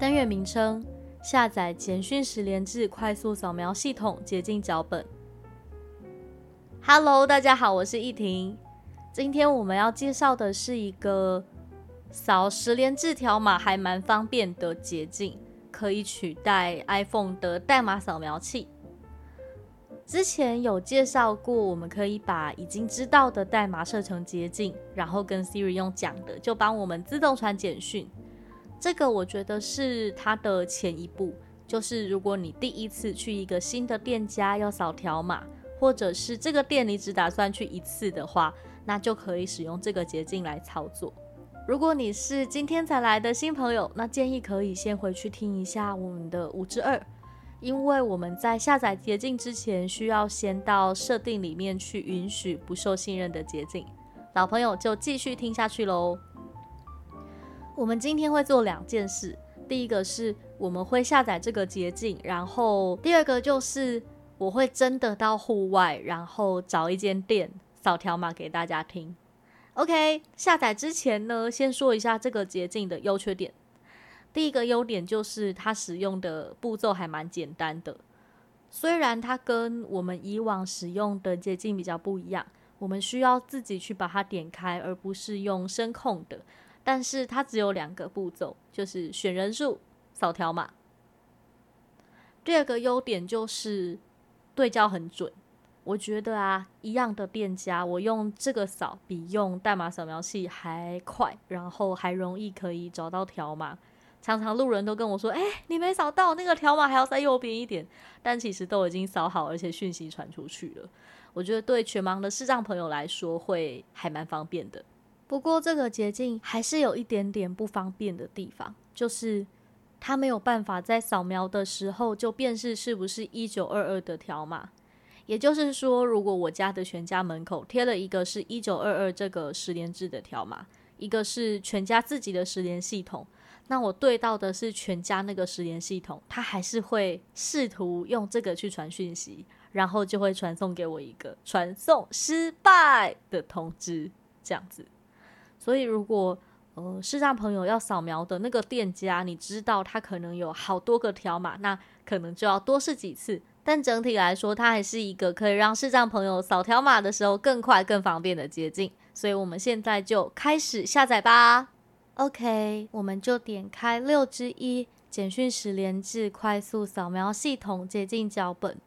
单元名称：下载简讯十连制快速扫描系统捷径脚本。Hello，大家好，我是易婷。今天我们要介绍的是一个扫十连制条码还蛮方便的捷径，可以取代 iPhone 的代码扫描器。之前有介绍过，我们可以把已经知道的代码设成捷径，然后跟 Siri 用讲的，就帮我们自动传简讯。这个我觉得是它的前一步，就是如果你第一次去一个新的店家要扫条码，或者是这个店你只打算去一次的话，那就可以使用这个捷径来操作。如果你是今天才来的新朋友，那建议可以先回去听一下我们的五之二，因为我们在下载捷径之前，需要先到设定里面去允许不受信任的捷径。老朋友就继续听下去喽。我们今天会做两件事，第一个是我们会下载这个捷径，然后第二个就是我会真的到户外，然后找一间店扫条码给大家听。OK，下载之前呢，先说一下这个捷径的优缺点。第一个优点就是它使用的步骤还蛮简单的，虽然它跟我们以往使用的捷径比较不一样，我们需要自己去把它点开，而不是用声控的。但是它只有两个步骤，就是选人数、扫条码。第二个优点就是对焦很准。我觉得啊，一样的店家，我用这个扫比用代码扫描器还快，然后还容易可以找到条码。常常路人都跟我说：“哎，你没扫到那个条码，还要在右边一点。”但其实都已经扫好，而且讯息传出去了。我觉得对全盲的视障朋友来说，会还蛮方便的。不过这个捷径还是有一点点不方便的地方，就是它没有办法在扫描的时候就辨识是不是一九二二的条码。也就是说，如果我家的全家门口贴了一个是一九二二这个十连制的条码，一个是全家自己的十连系统，那我对到的是全家那个十连系统，它还是会试图用这个去传讯息，然后就会传送给我一个传送失败的通知，这样子。所以，如果呃视障朋友要扫描的那个店家，你知道他可能有好多个条码，那可能就要多试几次。但整体来说，它还是一个可以让视障朋友扫条码的时候更快、更方便的捷径。所以，我们现在就开始下载吧。OK，我们就点开六之一简讯十连制快速扫描系统捷径脚本。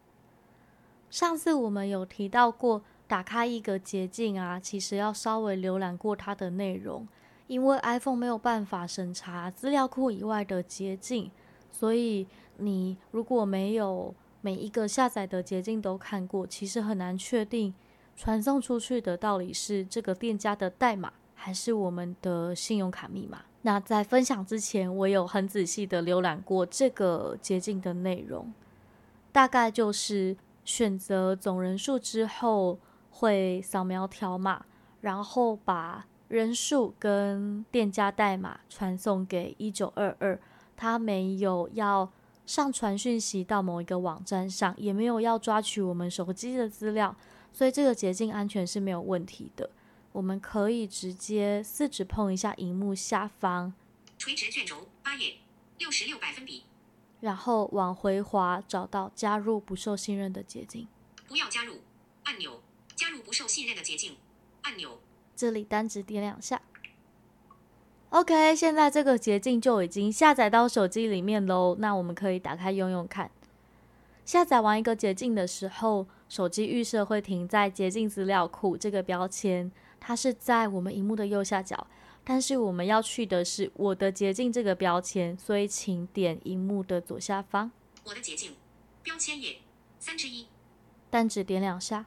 上次我们有提到过。打开一个捷径啊，其实要稍微浏览过它的内容，因为 iPhone 没有办法审查资料库以外的捷径，所以你如果没有每一个下载的捷径都看过，其实很难确定传送出去的到底是这个店家的代码还是我们的信用卡密码。那在分享之前，我有很仔细的浏览过这个捷径的内容，大概就是选择总人数之后。会扫描条码，然后把人数跟店家代码传送给一九二二。他没有要上传讯息到某一个网站上，也没有要抓取我们手机的资料，所以这个捷径安全是没有问题的。我们可以直接四指碰一下荧幕下方，垂直卷轴八页六十六百分比，然后往回滑，找到加入不受信任的捷径，不要加入按钮。加入不受信任的捷径按钮，这里单指点两下。OK，现在这个捷径就已经下载到手机里面喽。那我们可以打开用用看。下载完一个捷径的时候，手机预设会停在捷径资料库这个标签，它是在我们荧幕的右下角。但是我们要去的是我的捷径这个标签，所以请点荧幕的左下方。我的捷径标签页三之一，单指点两下。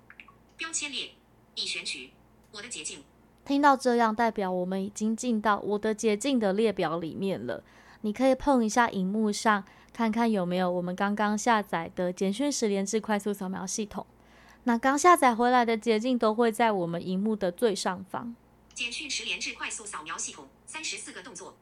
标签列已选取我的捷径。听到这样，代表我们已经进到我的捷径的列表里面了。你可以碰一下荧幕上，看看有没有我们刚刚下载的简讯十连制快速扫描系统。那刚下载回来的捷径都会在我们荧幕的最上方。简讯十连制快速扫描系统，三十四个动作。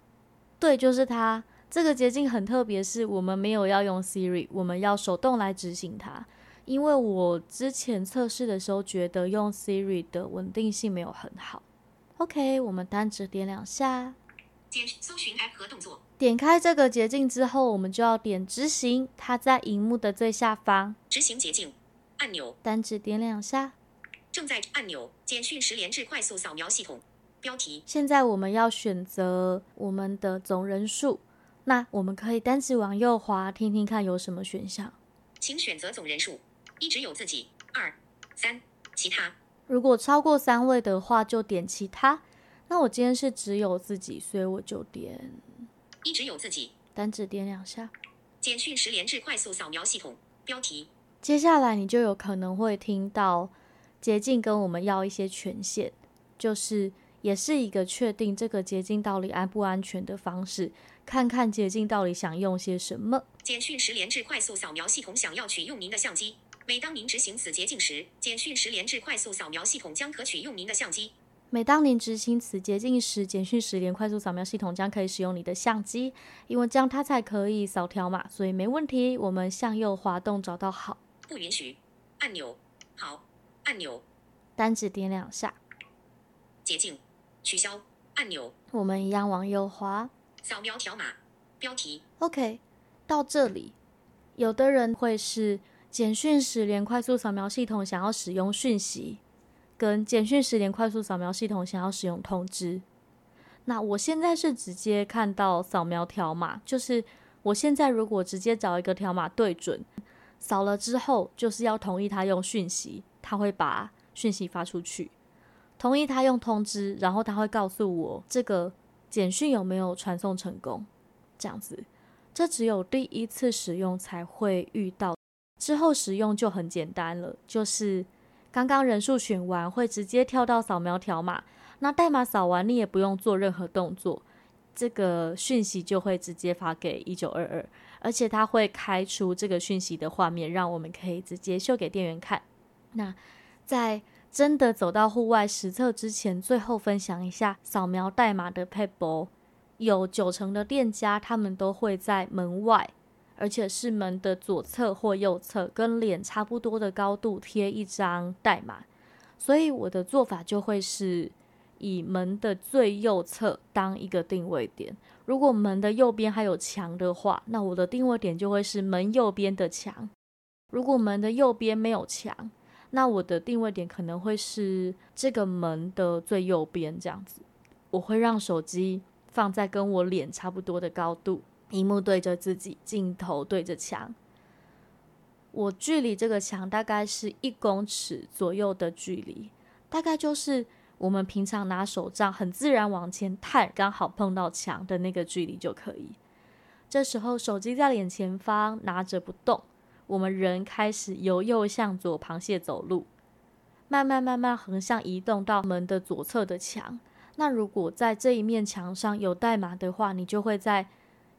对，就是它。这个捷径很特别，是我们没有要用 Siri，我们要手动来执行它。因为我之前测试的时候，觉得用 Siri 的稳定性没有很好。OK，我们单指点两下，简搜寻 App 和动作。点开这个捷径之后，我们就要点执行，它在荧幕的最下方。执行捷径按钮，单指点两下。正在按钮，简讯十连制快速扫描系统标题。现在我们要选择我们的总人数，那我们可以单指往右滑，听听看有什么选项。请选择总人数，一直有自己，二三其他。如果超过三位的话，就点其他。那我今天是只有自己，所以我就点一直有自己，单指点两下。简讯十连制快速扫描系统标题。接下来你就有可能会听到捷径跟我们要一些权限，就是也是一个确定这个捷径到底安不安全的方式，看看捷径到底想用些什么。简讯十连制快速扫描系统想要取用您的相机。每当您执行此捷径时，简讯十连制快速扫描系统将可取用您的相机。每当您执行此捷径时，简讯十连快速扫描系统将可以使用你的相机，因为这样它才可以扫条码，所以没问题。我们向右滑动找到好，不允许按钮，好按钮，单指点两下，捷径取消按钮，我们一样往右滑，扫描条码标题。OK，到这里，有的人会是。简讯十连快速扫描系统想要使用讯息，跟简讯十连快速扫描系统想要使用通知。那我现在是直接看到扫描条码，就是我现在如果直接找一个条码对准，扫了之后就是要同意他用讯息，他会把讯息发出去；同意他用通知，然后他会告诉我这个简讯有没有传送成功。这样子，这只有第一次使用才会遇到。之后使用就很简单了，就是刚刚人数选完会直接跳到扫描条码，那代码扫完你也不用做任何动作，这个讯息就会直接发给一九二二，而且它会开出这个讯息的画面，让我们可以直接秀给店员看。那在真的走到户外实测之前，最后分享一下扫描代码的配博，有九成的店家他们都会在门外。而且是门的左侧或右侧，跟脸差不多的高度贴一张代码，所以我的做法就会是以门的最右侧当一个定位点。如果门的右边还有墙的话，那我的定位点就会是门右边的墙。如果门的右边没有墙，那我的定位点可能会是这个门的最右边这样子。我会让手机放在跟我脸差不多的高度。荧幕对着自己，镜头对着墙。我距离这个墙大概是一公尺左右的距离，大概就是我们平常拿手杖很自然往前探，刚好碰到墙的那个距离就可以。这时候手机在脸前方拿着不动，我们人开始由右向左螃蟹走路，慢慢慢慢横向移动到门的左侧的墙。那如果在这一面墙上有代码的话，你就会在。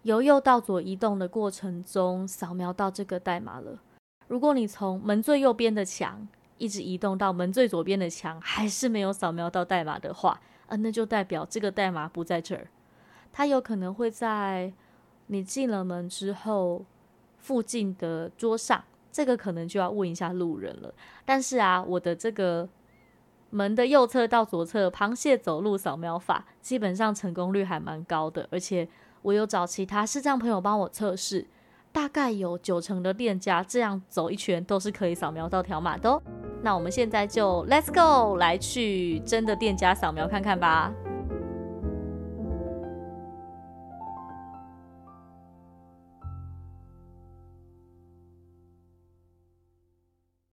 由右到左移动的过程中，扫描到这个代码了。如果你从门最右边的墙一直移动到门最左边的墙，还是没有扫描到代码的话，呃，那就代表这个代码不在这儿。它有可能会在你进了门之后附近的桌上，这个可能就要问一下路人了。但是啊，我的这个门的右侧到左侧螃蟹走路扫描法，基本上成功率还蛮高的，而且。我有找其他视障朋友帮我测试，大概有九成的店家这样走一圈都是可以扫描到条码的哦。那我们现在就 Let's go 来去真的店家扫描看看吧。